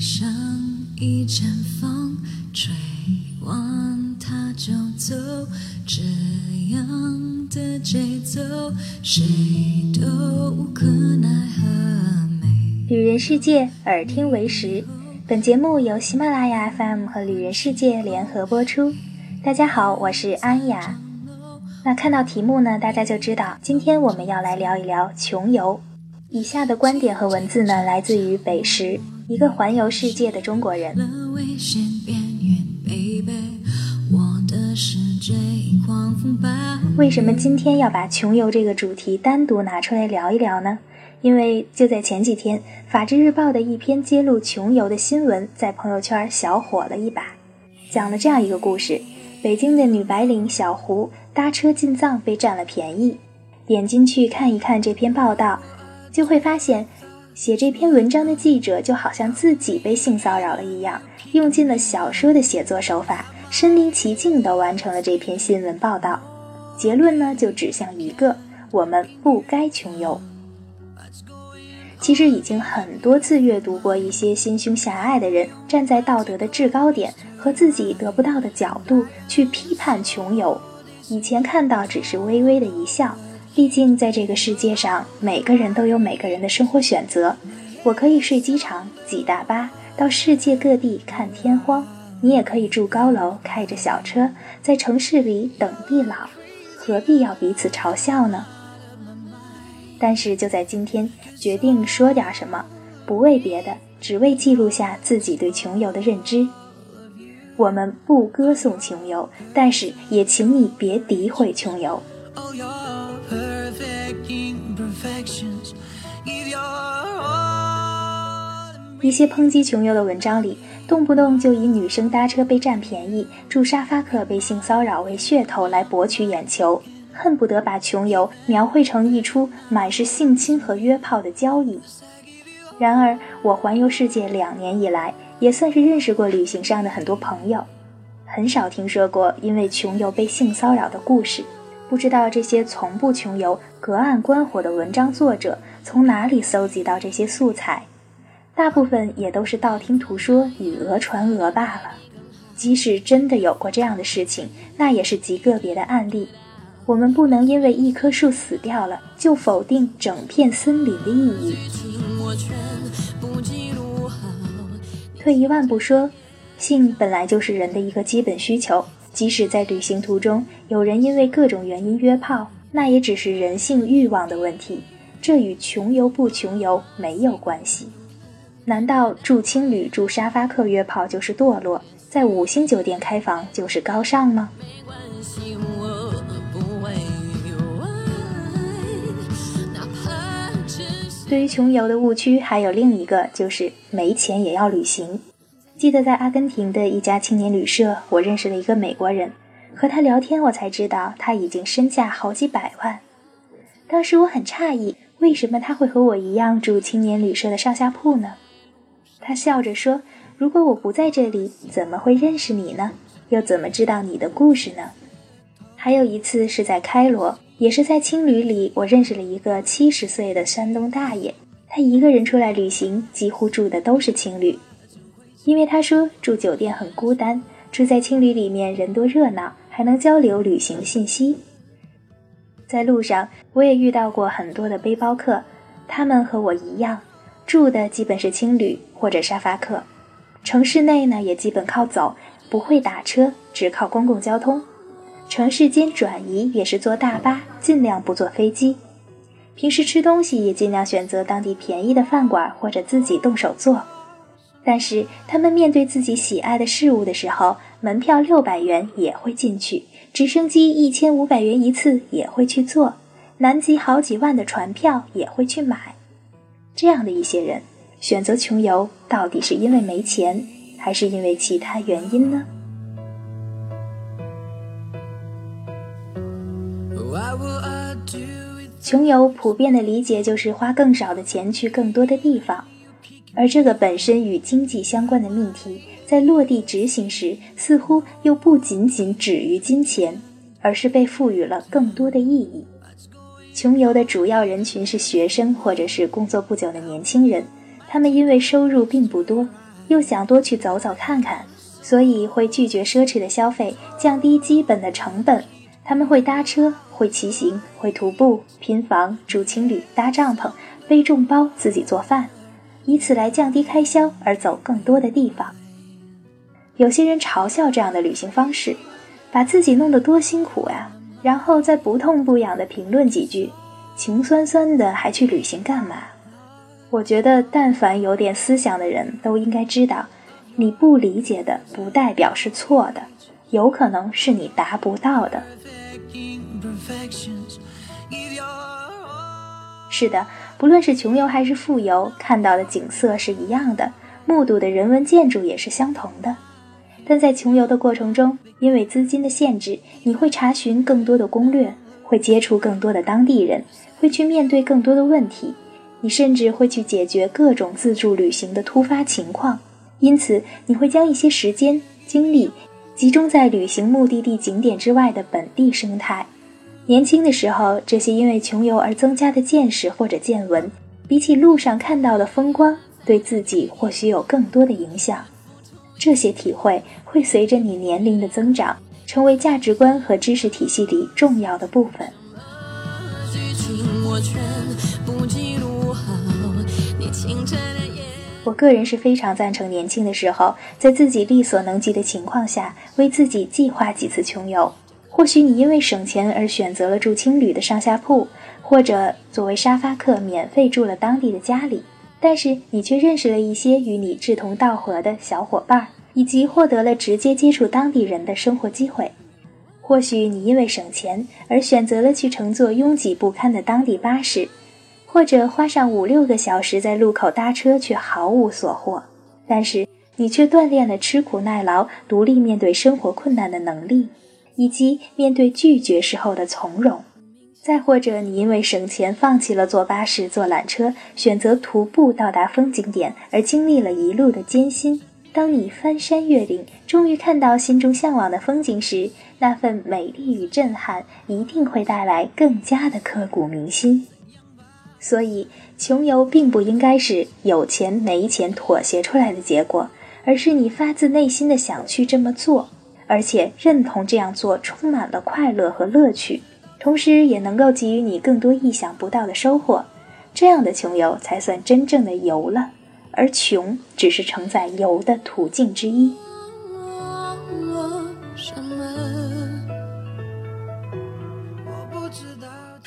像一阵风，吹完它就走。这样的节奏，谁都无可奈何。旅人世界，耳听为实。本节目由喜马拉雅 FM 和旅人世界联合播出。大家好，我是安雅。那看到题目呢，大家就知道今天我们要来聊一聊穷游。以下的观点和文字呢，来自于北石，一个环游世界的中国人。为什么今天要把穷游这个主题单独拿出来聊一聊呢？因为就在前几天，《法制日报》的一篇揭露穷游的新闻在朋友圈小火了一把，讲了这样一个故事：北京的女白领小胡搭车进藏被占了便宜，点进去看一看这篇报道。就会发现，写这篇文章的记者就好像自己被性骚扰了一样，用尽了小说的写作手法，身临其境地完成了这篇新闻报道。结论呢，就指向一个：我们不该穷游。其实已经很多次阅读过一些心胸狭隘的人站在道德的制高点和自己得不到的角度去批判穷游，以前看到只是微微的一笑。毕竟，在这个世界上，每个人都有每个人的生活选择。我可以睡机场、挤大巴到世界各地看天荒，你也可以住高楼、开着小车在城市里等地老，何必要彼此嘲笑呢？但是，就在今天，决定说点什么，不为别的，只为记录下自己对穷游的认知。我们不歌颂穷游，但是也请你别诋毁穷游。一些抨击穷游的文章里，动不动就以女生搭车被占便宜、住沙发客被性骚扰为噱头来博取眼球，恨不得把穷游描绘成一出满是性侵和约炮的交易。然而，我环游世界两年以来，也算是认识过旅行上的很多朋友，很少听说过因为穷游被性骚扰的故事。不知道这些从不穷游、隔岸观火的文章作者从哪里搜集到这些素材，大部分也都是道听途说以讹传讹罢了。即使真的有过这样的事情，那也是极个别的案例。我们不能因为一棵树死掉了，就否定整片森林的意义。退一万步说，性本来就是人的一个基本需求。即使在旅行途中，有人因为各种原因约炮，那也只是人性欲望的问题，这与穷游不穷游没有关系。难道住青旅、住沙发客约炮就是堕落，在五星酒店开房就是高尚吗？对于穷游的误区，还有另一个，就是没钱也要旅行。记得在阿根廷的一家青年旅社，我认识了一个美国人，和他聊天，我才知道他已经身价好几百万。当时我很诧异，为什么他会和我一样住青年旅社的上下铺呢？他笑着说：“如果我不在这里，怎么会认识你呢？又怎么知道你的故事呢？”还有一次是在开罗，也是在青旅里，我认识了一个七十岁的山东大爷，他一个人出来旅行，几乎住的都是青旅。因为他说住酒店很孤单，住在青旅里面人多热闹，还能交流旅行信息。在路上，我也遇到过很多的背包客，他们和我一样，住的基本是青旅或者沙发客。城市内呢，也基本靠走，不会打车，只靠公共交通。城市间转移也是坐大巴，尽量不坐飞机。平时吃东西也尽量选择当地便宜的饭馆，或者自己动手做。但是他们面对自己喜爱的事物的时候，门票六百元也会进去，直升机一千五百元一次也会去坐，南极好几万的船票也会去买。这样的一些人选择穷游，到底是因为没钱，还是因为其他原因呢？穷游普遍的理解就是花更少的钱去更多的地方。而这个本身与经济相关的命题，在落地执行时，似乎又不仅仅止于金钱，而是被赋予了更多的意义。穷游的主要人群是学生或者是工作不久的年轻人，他们因为收入并不多，又想多去走走看看，所以会拒绝奢侈的消费，降低基本的成本。他们会搭车，会骑行，会徒步，拼房，住青旅，搭帐篷，背重包，自己做饭，以此来降低开销而走更多的地方。有些人嘲笑这样的旅行方式，把自己弄得多辛苦呀，然后再不痛不痒的评论几句，情酸酸的还去旅行干嘛？我觉得，但凡有点思想的人都应该知道，你不理解的不代表是错的，有可能是你达不到的。是的，不论是穷游还是富游，看到的景色是一样的，目睹的人文建筑也是相同的。但在穷游的过程中，因为资金的限制，你会查询更多的攻略，会接触更多的当地人，会去面对更多的问题。你甚至会去解决各种自助旅行的突发情况，因此你会将一些时间精力集中在旅行目的地景点之外的本地生态。年轻的时候，这些因为穷游而增加的见识或者见闻，比起路上看到的风光，对自己或许有更多的影响。这些体会会随着你年龄的增长，成为价值观和知识体系里重要的部分。我个人是非常赞成年轻的时候，在自己力所能及的情况下，为自己计划几次穷游。或许你因为省钱而选择了住青旅的上下铺，或者作为沙发客免费住了当地的家里，但是你却认识了一些与你志同道合的小伙伴，以及获得了直接接触当地人的生活机会。或许你因为省钱而选择了去乘坐拥挤不堪的当地巴士。或者花上五六个小时在路口搭车，却毫无所获。但是你却锻炼了吃苦耐劳、独立面对生活困难的能力，以及面对拒绝时候的从容。再或者，你因为省钱放弃了坐巴士、坐缆车，选择徒步到达风景点，而经历了一路的艰辛。当你翻山越岭，终于看到心中向往的风景时，那份美丽与震撼一定会带来更加的刻骨铭心。所以，穷游并不应该是有钱没钱妥协出来的结果，而是你发自内心的想去这么做，而且认同这样做充满了快乐和乐趣，同时也能够给予你更多意想不到的收获。这样的穷游才算真正的游了，而穷只是承载游的途径之一。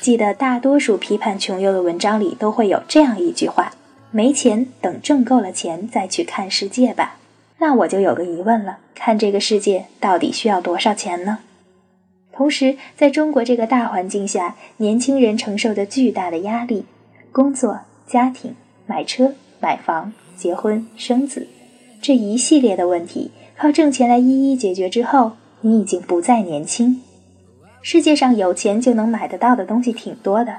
记得大多数批判穷游的文章里都会有这样一句话：“没钱，等挣够了钱再去看世界吧。”那我就有个疑问了：看这个世界到底需要多少钱呢？同时，在中国这个大环境下，年轻人承受着巨大的压力，工作、家庭、买车、买房、结婚、生子这一系列的问题，靠挣钱来一一解决之后，你已经不再年轻。世界上有钱就能买得到的东西挺多的，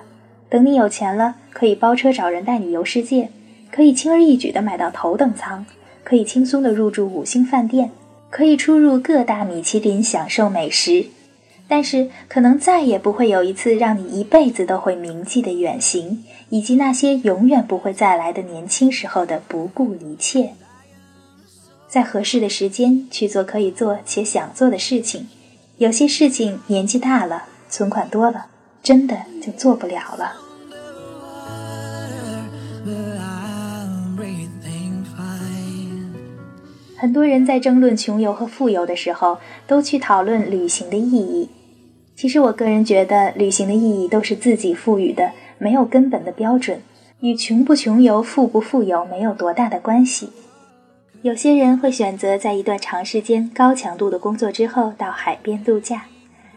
等你有钱了，可以包车找人带你游世界，可以轻而易举的买到头等舱，可以轻松的入住五星饭店，可以出入各大米其林享受美食，但是可能再也不会有一次让你一辈子都会铭记的远行，以及那些永远不会再来的年轻时候的不顾一切，在合适的时间去做可以做且想做的事情。有些事情年纪大了，存款多了，真的就做不了了。很多人在争论穷游和富游的时候，都去讨论旅行的意义。其实我个人觉得，旅行的意义都是自己赋予的，没有根本的标准，与穷不穷游、富不富游没有多大的关系。有些人会选择在一段长时间、高强度的工作之后到海边度假，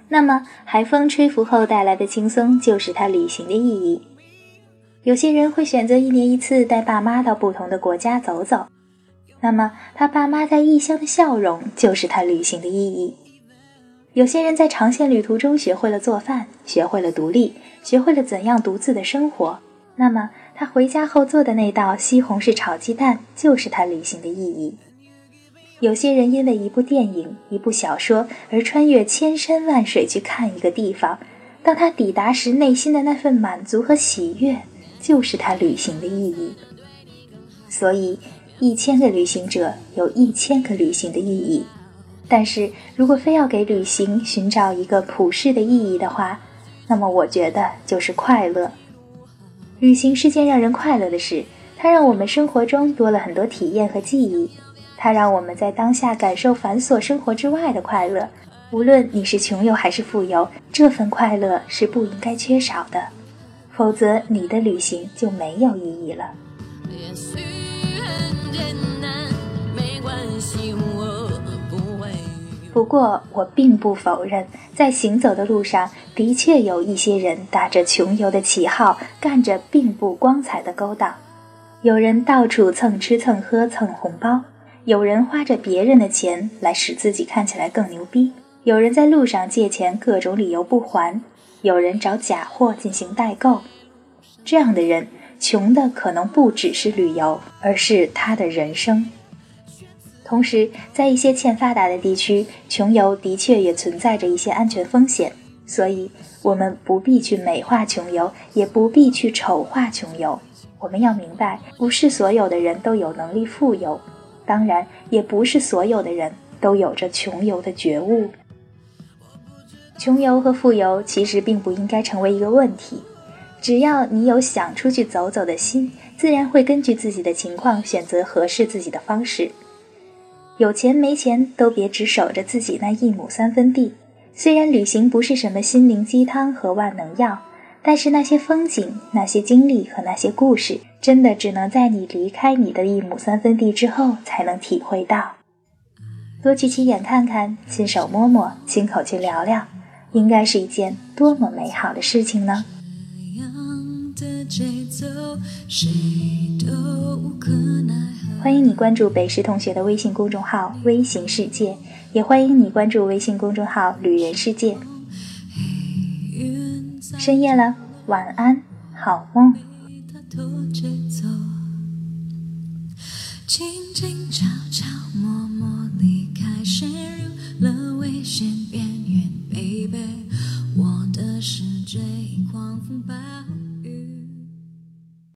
那么海风吹拂后带来的轻松就是他旅行的意义。有些人会选择一年一次带爸妈到不同的国家走走，那么他爸妈在异乡的笑容就是他旅行的意义。有些人在长线旅途中学会了做饭，学会了独立，学会了怎样独自的生活，那么。他回家后做的那道西红柿炒鸡蛋，就是他旅行的意义。有些人因为一部电影、一部小说而穿越千山万水去看一个地方，当他抵达时，内心的那份满足和喜悦，就是他旅行的意义。所以，一千个旅行者有一千个旅行的意义。但是如果非要给旅行寻找一个普世的意义的话，那么我觉得就是快乐。旅行是件让人快乐的事，它让我们生活中多了很多体验和记忆，它让我们在当下感受繁琐生活之外的快乐。无论你是穷游还是富游，这份快乐是不应该缺少的，否则你的旅行就没有意义了。不过，我并不否认，在行走的路上，的确有一些人打着穷游的旗号，干着并不光彩的勾当。有人到处蹭吃蹭喝蹭红包，有人花着别人的钱来使自己看起来更牛逼，有人在路上借钱，各种理由不还，有人找假货进行代购。这样的人，穷的可能不只是旅游，而是他的人生。同时，在一些欠发达的地区，穷游的确也存在着一些安全风险，所以我们不必去美化穷游，也不必去丑化穷游。我们要明白，不是所有的人都有能力富游，当然，也不是所有的人都有着穷游的觉悟。穷游和富游其实并不应该成为一个问题，只要你有想出去走走的心，自然会根据自己的情况选择合适自己的方式。有钱没钱都别只守着自己那一亩三分地。虽然旅行不是什么心灵鸡汤和万能药，但是那些风景、那些经历和那些故事，真的只能在你离开你的一亩三分地之后才能体会到。多去亲眼看看，亲手摸摸，亲口去聊聊，应该是一件多么美好的事情呢？欢迎你关注北师同学的微信公众号微型世界也欢迎你关注微信公众号旅人世界。深夜了晚安好梦。悄悄默默离开陷入了危险边缘 baby 我的世界已狂风暴